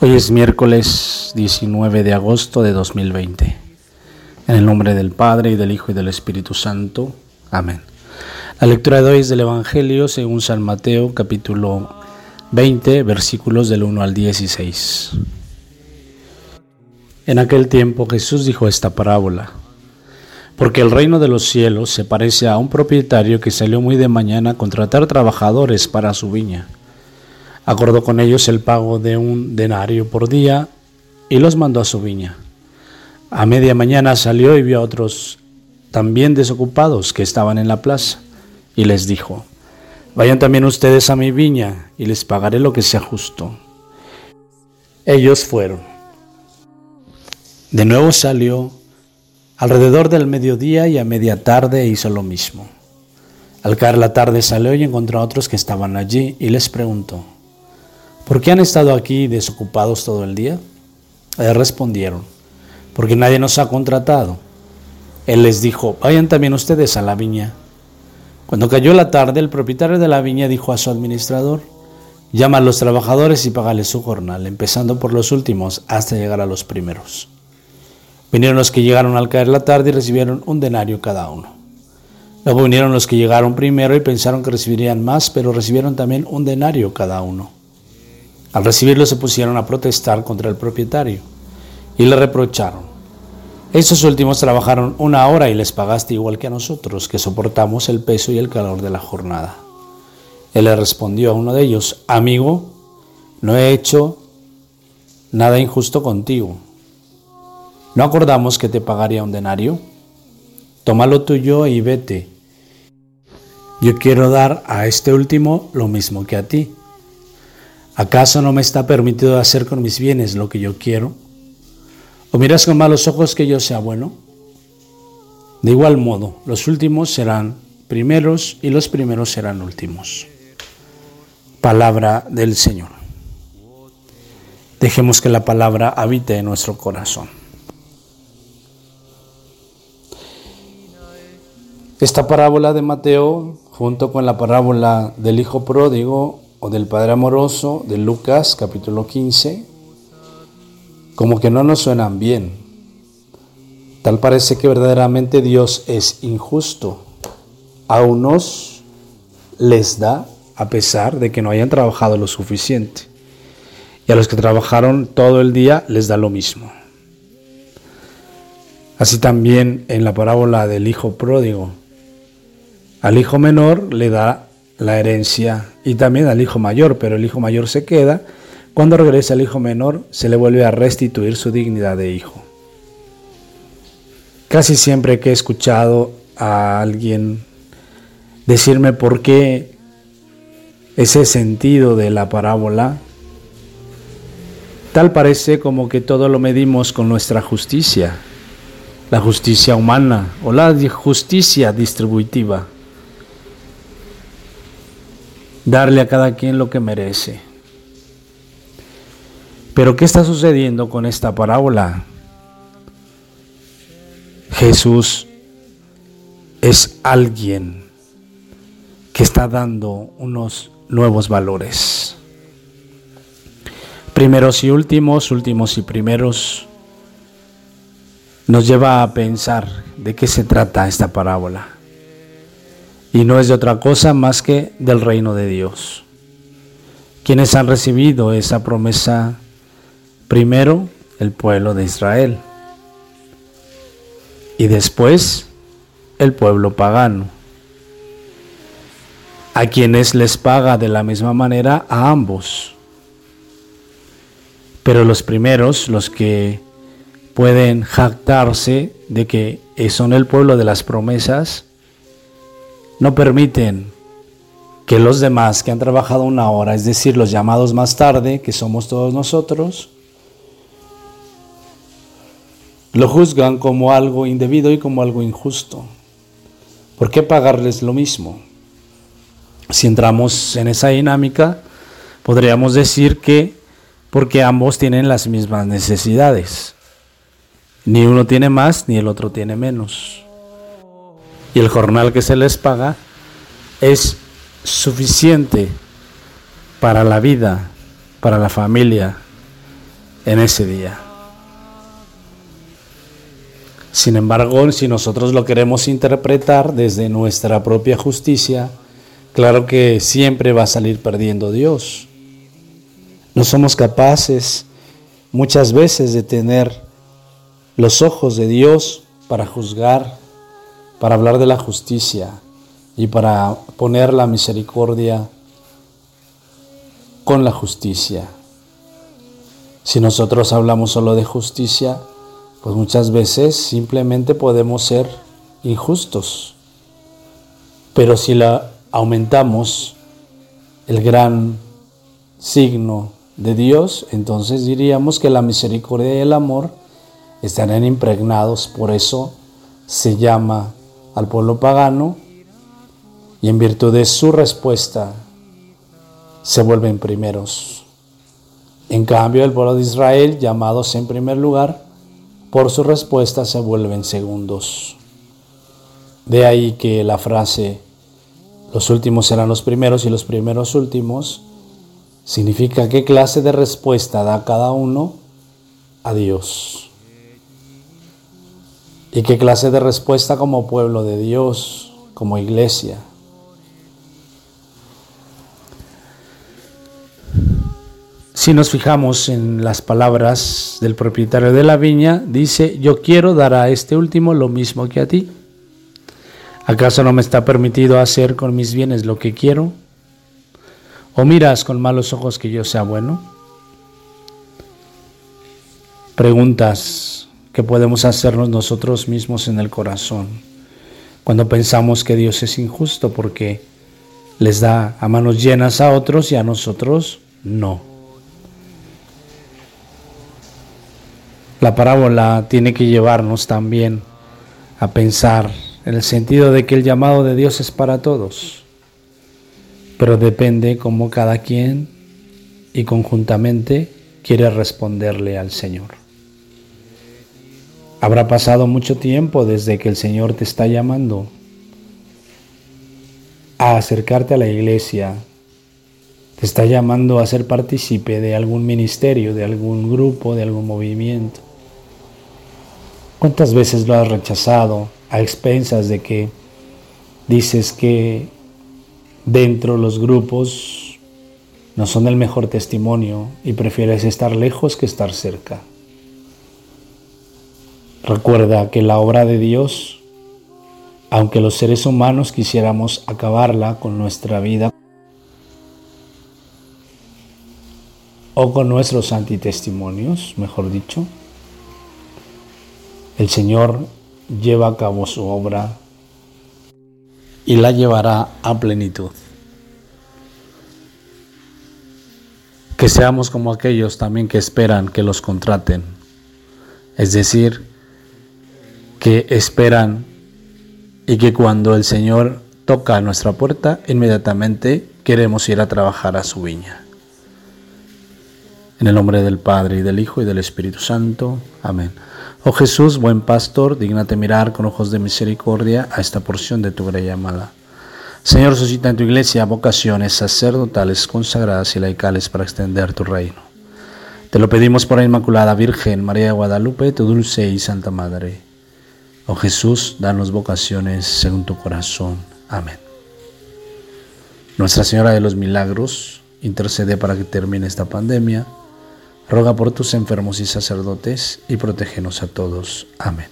Hoy es miércoles 19 de agosto de 2020. En el nombre del Padre y del Hijo y del Espíritu Santo. Amén. La lectura de hoy es del Evangelio según San Mateo capítulo 20 versículos del 1 al 16. En aquel tiempo Jesús dijo esta parábola. Porque el reino de los cielos se parece a un propietario que salió muy de mañana a contratar trabajadores para su viña Acordó con ellos el pago de un denario por día y los mandó a su viña. A media mañana salió y vio a otros también desocupados que estaban en la plaza y les dijo, vayan también ustedes a mi viña y les pagaré lo que sea justo. Ellos fueron. De nuevo salió alrededor del mediodía y a media tarde hizo lo mismo. Al caer la tarde salió y encontró a otros que estaban allí y les preguntó, ¿Por qué han estado aquí desocupados todo el día? Ellos respondieron, porque nadie nos ha contratado. Él les dijo, vayan también ustedes a la viña. Cuando cayó la tarde, el propietario de la viña dijo a su administrador, llama a los trabajadores y págales su jornal, empezando por los últimos hasta llegar a los primeros. Vinieron los que llegaron al caer la tarde y recibieron un denario cada uno. Luego vinieron los que llegaron primero y pensaron que recibirían más, pero recibieron también un denario cada uno. Al recibirlo se pusieron a protestar contra el propietario y le reprocharon. Esos últimos trabajaron una hora y les pagaste igual que a nosotros, que soportamos el peso y el calor de la jornada. Él le respondió a uno de ellos, amigo, no he hecho nada injusto contigo. ¿No acordamos que te pagaría un denario? Tómalo tuyo y vete. Yo quiero dar a este último lo mismo que a ti. ¿Acaso no me está permitido hacer con mis bienes lo que yo quiero? ¿O miras con malos ojos que yo sea bueno? De igual modo, los últimos serán primeros y los primeros serán últimos. Palabra del Señor. Dejemos que la palabra habite en nuestro corazón. Esta parábola de Mateo, junto con la parábola del Hijo Pródigo, o del Padre Amoroso de Lucas capítulo 15, como que no nos suenan bien. Tal parece que verdaderamente Dios es injusto. A unos les da a pesar de que no hayan trabajado lo suficiente. Y a los que trabajaron todo el día les da lo mismo. Así también en la parábola del hijo pródigo. Al hijo menor le da la herencia y también al hijo mayor, pero el hijo mayor se queda. Cuando regresa el hijo menor, se le vuelve a restituir su dignidad de hijo. Casi siempre que he escuchado a alguien decirme por qué ese sentido de la parábola, tal parece como que todo lo medimos con nuestra justicia, la justicia humana o la justicia distributiva darle a cada quien lo que merece. Pero ¿qué está sucediendo con esta parábola? Jesús es alguien que está dando unos nuevos valores. Primeros y últimos, últimos y primeros, nos lleva a pensar de qué se trata esta parábola y no es de otra cosa más que del reino de Dios. Quienes han recibido esa promesa, primero el pueblo de Israel y después el pueblo pagano, a quienes les paga de la misma manera a ambos. Pero los primeros, los que pueden jactarse de que son el pueblo de las promesas, no permiten que los demás que han trabajado una hora, es decir, los llamados más tarde, que somos todos nosotros, lo juzgan como algo indebido y como algo injusto. ¿Por qué pagarles lo mismo? Si entramos en esa dinámica, podríamos decir que porque ambos tienen las mismas necesidades. Ni uno tiene más ni el otro tiene menos y el jornal que se les paga es suficiente para la vida, para la familia, en ese día. Sin embargo, si nosotros lo queremos interpretar desde nuestra propia justicia, claro que siempre va a salir perdiendo Dios. No somos capaces muchas veces de tener los ojos de Dios para juzgar, para hablar de la justicia y para poner la misericordia con la justicia. Si nosotros hablamos solo de justicia, pues muchas veces simplemente podemos ser injustos. Pero si la aumentamos el gran signo de Dios, entonces diríamos que la misericordia y el amor estarán impregnados, por eso se llama al pueblo pagano y en virtud de su respuesta se vuelven primeros. En cambio, el pueblo de Israel, llamados en primer lugar, por su respuesta se vuelven segundos. De ahí que la frase los últimos serán los primeros y los primeros últimos significa qué clase de respuesta da cada uno a Dios. Y qué clase de respuesta como pueblo de Dios, como iglesia. Si nos fijamos en las palabras del propietario de la viña, dice, yo quiero dar a este último lo mismo que a ti. ¿Acaso no me está permitido hacer con mis bienes lo que quiero? ¿O miras con malos ojos que yo sea bueno? Preguntas que podemos hacernos nosotros mismos en el corazón cuando pensamos que Dios es injusto porque les da a manos llenas a otros y a nosotros no. La parábola tiene que llevarnos también a pensar en el sentido de que el llamado de Dios es para todos, pero depende cómo cada quien y conjuntamente quiere responderle al Señor. Habrá pasado mucho tiempo desde que el Señor te está llamando a acercarte a la iglesia, te está llamando a ser partícipe de algún ministerio, de algún grupo, de algún movimiento. ¿Cuántas veces lo has rechazado a expensas de que dices que dentro los grupos no son el mejor testimonio y prefieres estar lejos que estar cerca? Recuerda que la obra de Dios, aunque los seres humanos quisiéramos acabarla con nuestra vida o con nuestros antitestimonios, mejor dicho, el Señor lleva a cabo su obra y la llevará a plenitud. Que seamos como aquellos también que esperan que los contraten, es decir, que esperan y que cuando el Señor toca a nuestra puerta, inmediatamente queremos ir a trabajar a su viña. En el nombre del Padre y del Hijo y del Espíritu Santo. Amén. Oh Jesús, buen pastor, dignate mirar con ojos de misericordia a esta porción de tu gran llamada. Señor, suscita en tu iglesia vocaciones sacerdotales, consagradas y laicales para extender tu reino. Te lo pedimos por la Inmaculada Virgen María de Guadalupe, tu dulce y santa Madre. Oh Jesús, danos vocaciones según tu corazón. Amén. Nuestra Señora de los Milagros, intercede para que termine esta pandemia Roga por tus enfermos y sacerdotes y protégenos a todos. Amén.